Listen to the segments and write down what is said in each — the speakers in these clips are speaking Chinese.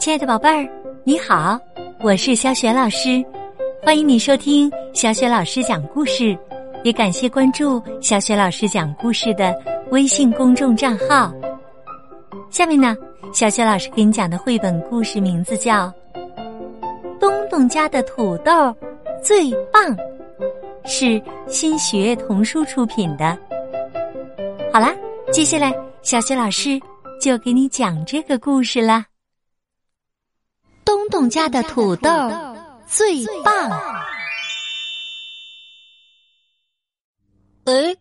亲爱的宝贝儿，你好，我是小雪老师，欢迎你收听小雪老师讲故事，也感谢关注小雪老师讲故事的微信公众账号。下面呢，小雪老师给你讲的绘本故事名字叫《东东家的土豆最棒》，是新学童书出品的。好啦，接下来小雪老师就给你讲这个故事啦。东东家的土豆最棒！哎，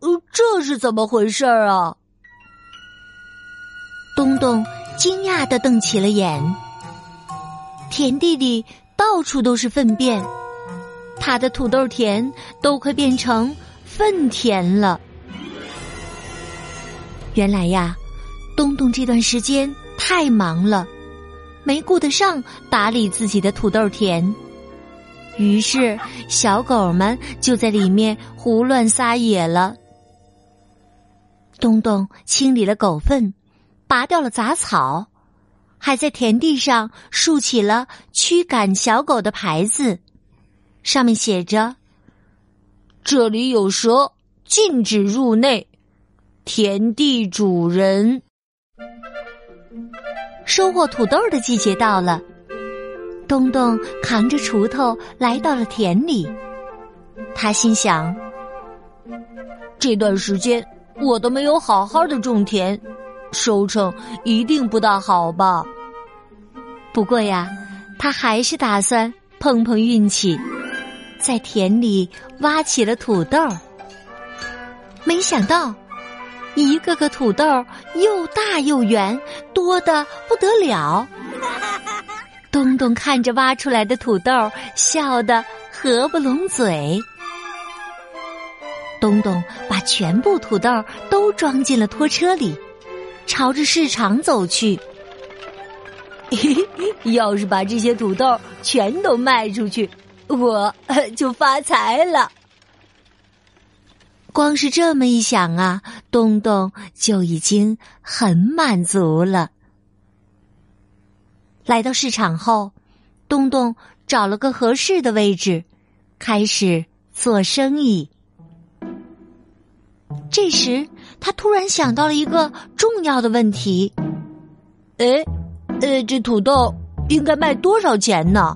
呃，这是怎么回事儿啊？东东惊讶的瞪起了眼。田地里到处都是粪便，他的土豆田都快变成粪田了。原来呀，东东这段时间太忙了。没顾得上打理自己的土豆田，于是小狗们就在里面胡乱撒野了。东东清理了狗粪，拔掉了杂草，还在田地上竖起了驱赶小狗的牌子，上面写着：“这里有蛇，禁止入内。”田地主人。收获土豆的季节到了，东东扛着锄头来到了田里。他心想：这段时间我都没有好好的种田，收成一定不大好吧？不过呀，他还是打算碰碰运气，在田里挖起了土豆。没想到。一个个土豆又大又圆，多的不得了。东东看着挖出来的土豆，笑得合不拢嘴。东东把全部土豆都装进了拖车里，朝着市场走去。要是把这些土豆全都卖出去，我 就发财了。光是这么一想啊，东东就已经很满足了。来到市场后，东东找了个合适的位置，开始做生意。这时，他突然想到了一个重要的问题：“哎，呃，这土豆应该卖多少钱呢？”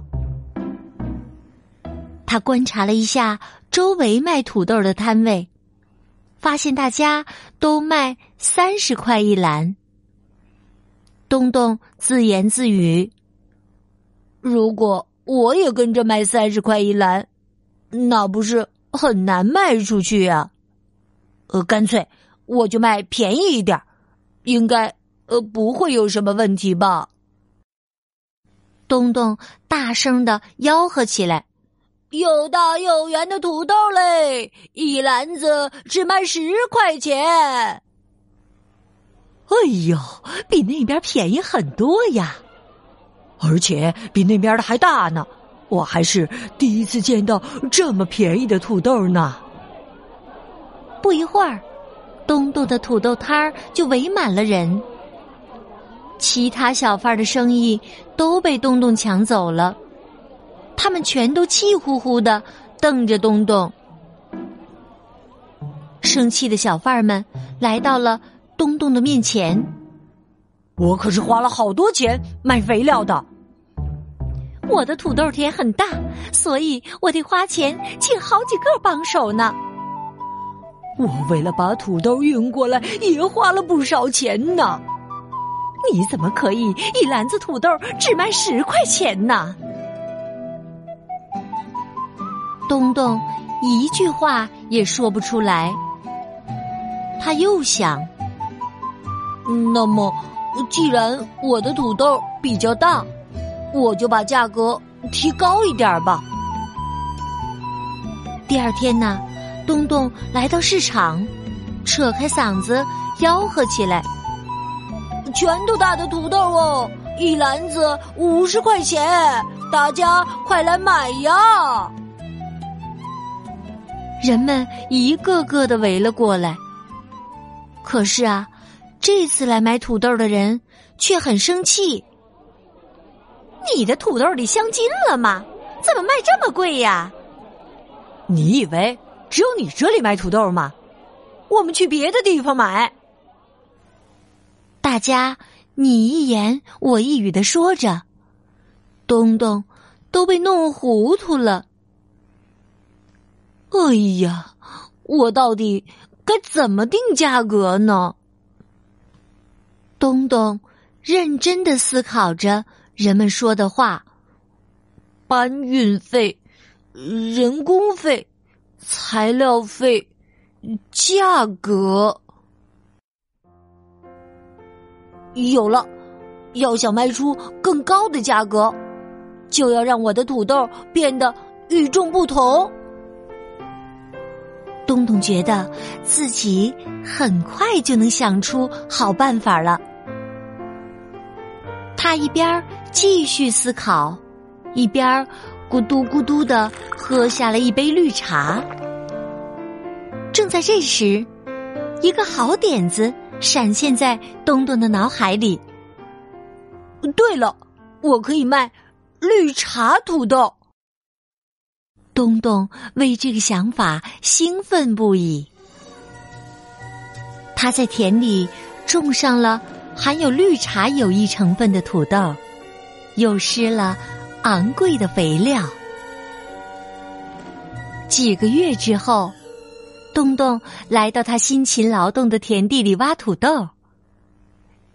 他观察了一下周围卖土豆的摊位。发现大家都卖三十块一篮，东东自言自语：“如果我也跟着卖三十块一篮，那不是很难卖出去呀？呃，干脆我就卖便宜一点，应该呃不会有什么问题吧？”东东大声的吆喝起来。又大又圆的土豆嘞，一篮子只卖十块钱。哎呦，比那边便宜很多呀！而且比那边的还大呢。我还是第一次见到这么便宜的土豆呢。不一会儿，东东的土豆摊儿就围满了人，其他小贩的生意都被东东抢走了。他们全都气呼呼的瞪着东东，生气的小贩们来到了东东的面前。我可是花了好多钱买肥料的，我的土豆田很大，所以我得花钱请好几个帮手呢。我为了把土豆运过来，也花了不少钱呢。你怎么可以一篮子土豆只卖十块钱呢？东东一句话也说不出来。他又想：那么，既然我的土豆比较大，我就把价格提高一点吧。第二天呢，东东来到市场，扯开嗓子吆喝起来：“全都大的土豆哦，一篮子五十块钱，大家快来买呀！”人们一个个的围了过来。可是啊，这次来买土豆的人却很生气。你的土豆里镶金了吗？怎么卖这么贵呀？你以为只有你这里卖土豆吗？我们去别的地方买。大家你一言我一语的说着，东东都被弄糊涂了。哎呀，我到底该怎么定价格呢？东东认真的思考着人们说的话：搬运费、人工费、材料费、价格。有了，要想卖出更高的价格，就要让我的土豆变得与众不同。东东觉得自己很快就能想出好办法了。他一边继续思考，一边咕嘟咕嘟的喝下了一杯绿茶。正在这时，一个好点子。闪现在东东的脑海里。对了，我可以卖绿茶土豆。东东为这个想法兴奋不已。他在田里种上了含有绿茶有益成分的土豆，又施了昂贵的肥料。几个月之后。东东来到他辛勤劳动的田地里挖土豆。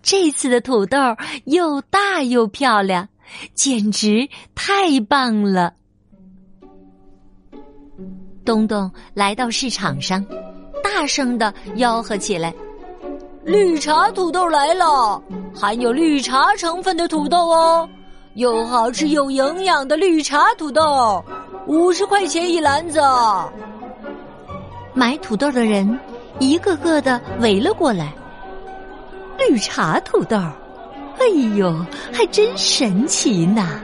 这次的土豆又大又漂亮，简直太棒了。东东来到市场上，大声的吆喝起来：“绿茶土豆来了，含有绿茶成分的土豆哦，又好吃又营养的绿茶土豆，五十块钱一篮子。”买土豆的人一个个的围了过来。绿茶土豆，哎呦，还真神奇呢！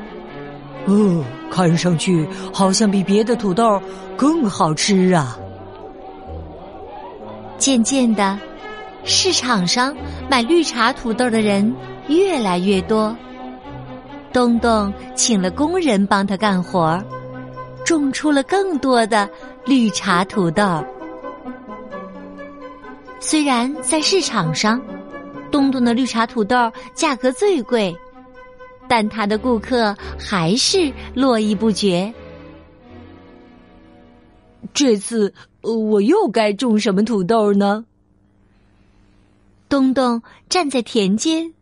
哦，看上去好像比别的土豆更好吃啊！渐渐的，市场上买绿茶土豆的人越来越多。东东请了工人帮他干活，种出了更多的绿茶土豆。虽然在市场上，东东的绿茶土豆价格最贵，但他的顾客还是络绎不绝。这次我又该种什么土豆呢？东东站在田间，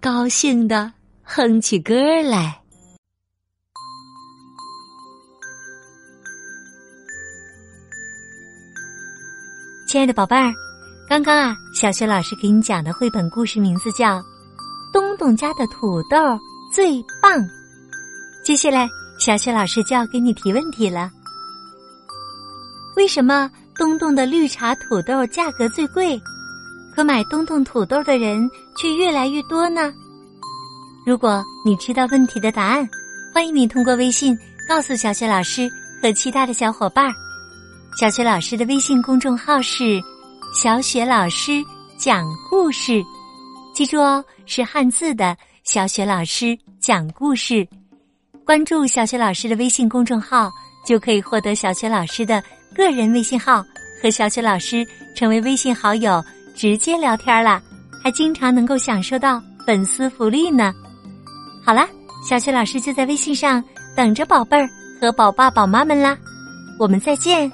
高兴的哼起歌来。亲爱的宝贝儿。刚刚啊，小雪老师给你讲的绘本故事名字叫《东东家的土豆最棒》。接下来，小雪老师就要给你提问题了：为什么东东的绿茶土豆价格最贵，可买东东土豆的人却越来越多呢？如果你知道问题的答案，欢迎你通过微信告诉小雪老师和其他的小伙伴。小雪老师的微信公众号是。小雪老师讲故事，记住哦，是汉字的。小雪老师讲故事，关注小雪老师的微信公众号，就可以获得小雪老师的个人微信号，和小雪老师成为微信好友，直接聊天了，还经常能够享受到粉丝福利呢。好啦，小雪老师就在微信上等着宝贝儿和宝爸宝妈们啦，我们再见。